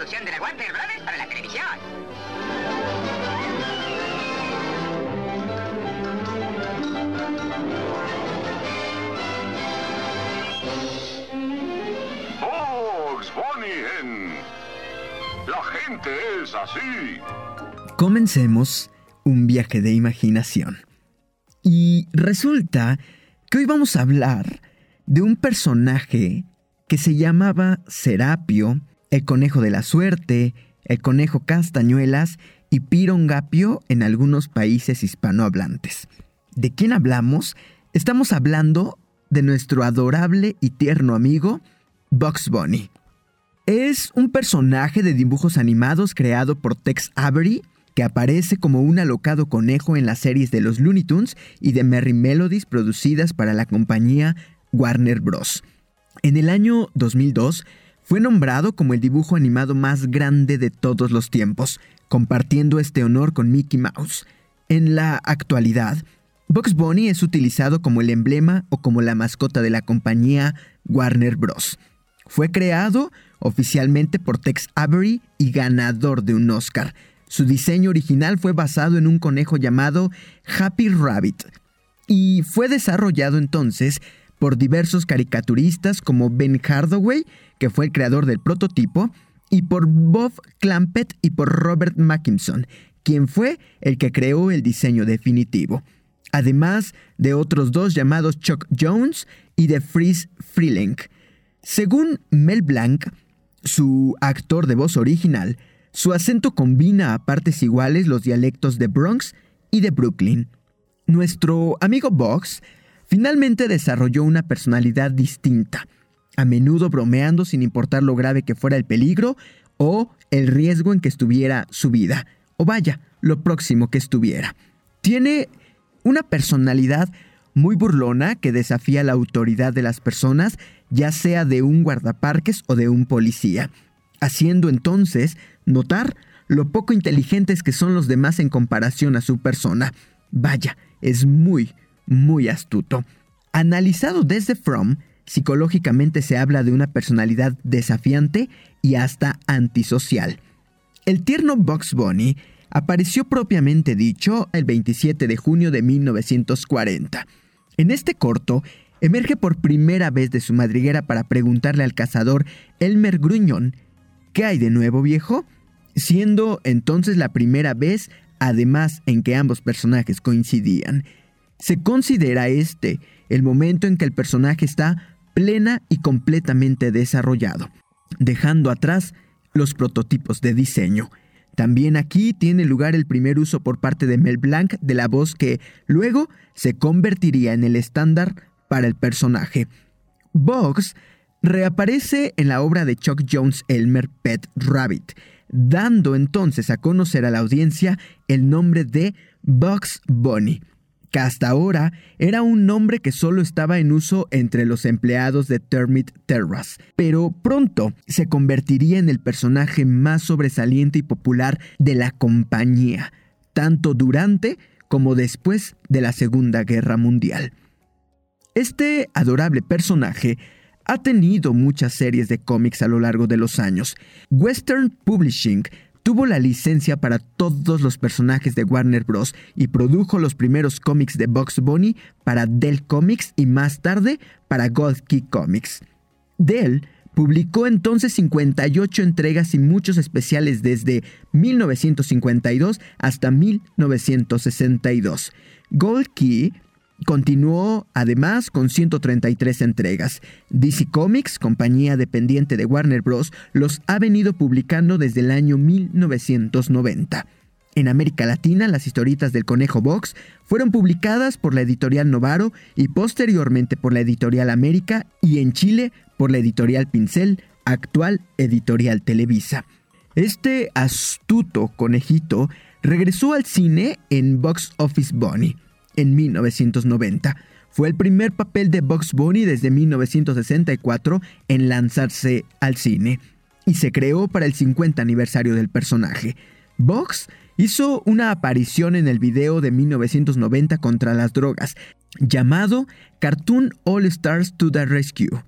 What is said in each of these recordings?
producción de la Warner Brothers para la televisión. Bugs Bunny en La gente es así. Comencemos un viaje de imaginación. Y resulta que hoy vamos a hablar de un personaje que se llamaba Serapio, el conejo de la suerte, el conejo castañuelas y pirongapio en algunos países hispanohablantes. ¿De quién hablamos? Estamos hablando de nuestro adorable y tierno amigo Bugs Bunny. Es un personaje de dibujos animados creado por Tex Avery que aparece como un alocado conejo en las series de los Looney Tunes y de Merry Melodies producidas para la compañía Warner Bros. En el año 2002 fue nombrado como el dibujo animado más grande de todos los tiempos, compartiendo este honor con Mickey Mouse. En la actualidad, Bugs Bunny es utilizado como el emblema o como la mascota de la compañía Warner Bros. Fue creado oficialmente por Tex Avery y ganador de un Oscar. Su diseño original fue basado en un conejo llamado Happy Rabbit y fue desarrollado entonces por diversos caricaturistas como Ben Hardaway, que fue el creador del prototipo, y por Bob Clampett y por Robert Mackinson, quien fue el que creó el diseño definitivo. Además de otros dos llamados Chuck Jones y de Freeze Freeling. Según Mel Blanc, su actor de voz original, su acento combina a partes iguales los dialectos de Bronx y de Brooklyn. Nuestro amigo Box finalmente desarrolló una personalidad distinta, a menudo bromeando sin importar lo grave que fuera el peligro o el riesgo en que estuviera su vida, o vaya, lo próximo que estuviera. Tiene una personalidad muy burlona que desafía la autoridad de las personas, ya sea de un guardaparques o de un policía, haciendo entonces notar lo poco inteligentes que son los demás en comparación a su persona. Vaya, es muy, muy astuto. Analizado desde From, psicológicamente se habla de una personalidad desafiante y hasta antisocial. El tierno Bugs Bunny apareció propiamente dicho el 27 de junio de 1940. En este corto, emerge por primera vez de su madriguera para preguntarle al cazador Elmer Gruñón, ¿qué hay de nuevo viejo? Siendo entonces la primera vez, además, en que ambos personajes coincidían. Se considera este el momento en que el personaje está plena y completamente desarrollado, dejando atrás los prototipos de diseño. También aquí tiene lugar el primer uso por parte de Mel Blanc de la voz que luego se convertiría en el estándar para el personaje. Bugs reaparece en la obra de Chuck Jones Elmer Pet Rabbit, dando entonces a conocer a la audiencia el nombre de Bugs Bunny, que hasta ahora era un nombre que solo estaba en uso entre los empleados de Termit Terrace, pero pronto se convertiría en el personaje más sobresaliente y popular de la compañía, tanto durante como después de la Segunda Guerra Mundial. Este adorable personaje ha tenido muchas series de cómics a lo largo de los años. Western Publishing tuvo la licencia para todos los personajes de Warner Bros. y produjo los primeros cómics de Bugs Bunny para Dell Comics y más tarde para Gold Key Comics. Dell publicó entonces 58 entregas y muchos especiales desde 1952 hasta 1962. Gold Key Continuó además con 133 entregas. DC Comics, compañía dependiente de Warner Bros., los ha venido publicando desde el año 1990. En América Latina, las historietas del Conejo Box fueron publicadas por la editorial Novaro y posteriormente por la editorial América y en Chile por la editorial Pincel, actual editorial Televisa. Este astuto conejito regresó al cine en Box Office Bunny en 1990. Fue el primer papel de Bugs Bunny desde 1964 en lanzarse al cine y se creó para el 50 aniversario del personaje. Bugs hizo una aparición en el video de 1990 contra las drogas, llamado Cartoon All Stars to the Rescue.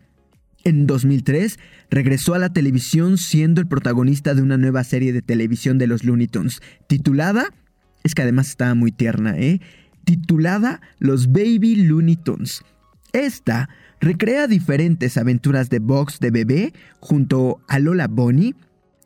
En 2003 regresó a la televisión siendo el protagonista de una nueva serie de televisión de los Looney Tunes, titulada, es que además estaba muy tierna, ¿eh? Titulada Los Baby Looney Tunes. Esta recrea diferentes aventuras de box de bebé junto a Lola Bonnie,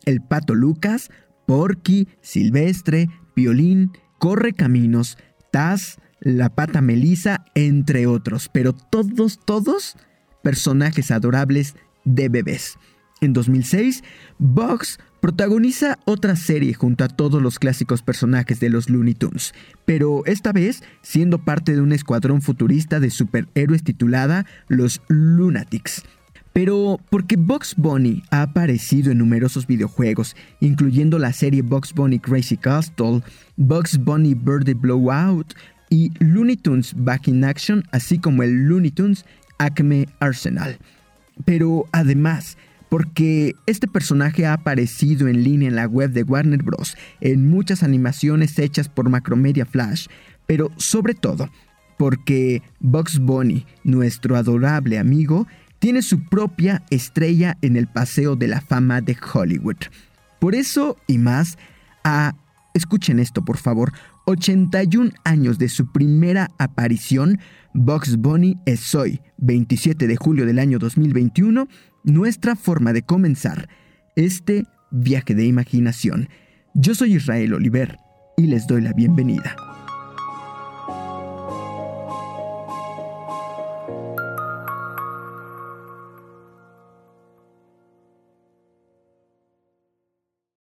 el pato Lucas, Porky, Silvestre, Violín, Corre Caminos, Taz, la pata Melisa, entre otros, pero todos, todos personajes adorables de bebés. En 2006, Bugs protagoniza otra serie junto a todos los clásicos personajes de los Looney Tunes, pero esta vez siendo parte de un escuadrón futurista de superhéroes titulada Los Lunatics. Pero porque Bugs Bunny ha aparecido en numerosos videojuegos, incluyendo la serie Bugs Bunny Crazy Castle, Bugs Bunny Birdie Blowout y Looney Tunes Back in Action, así como el Looney Tunes Acme Arsenal. Pero además, porque este personaje ha aparecido en línea en la web de Warner Bros. en muchas animaciones hechas por Macromedia Flash, pero sobre todo porque Bugs Bunny, nuestro adorable amigo, tiene su propia estrella en el Paseo de la Fama de Hollywood. Por eso y más, a, escuchen esto por favor, 81 años de su primera aparición, Bugs Bunny es hoy, 27 de julio del año 2021, nuestra forma de comenzar este viaje de imaginación. Yo soy Israel Oliver y les doy la bienvenida.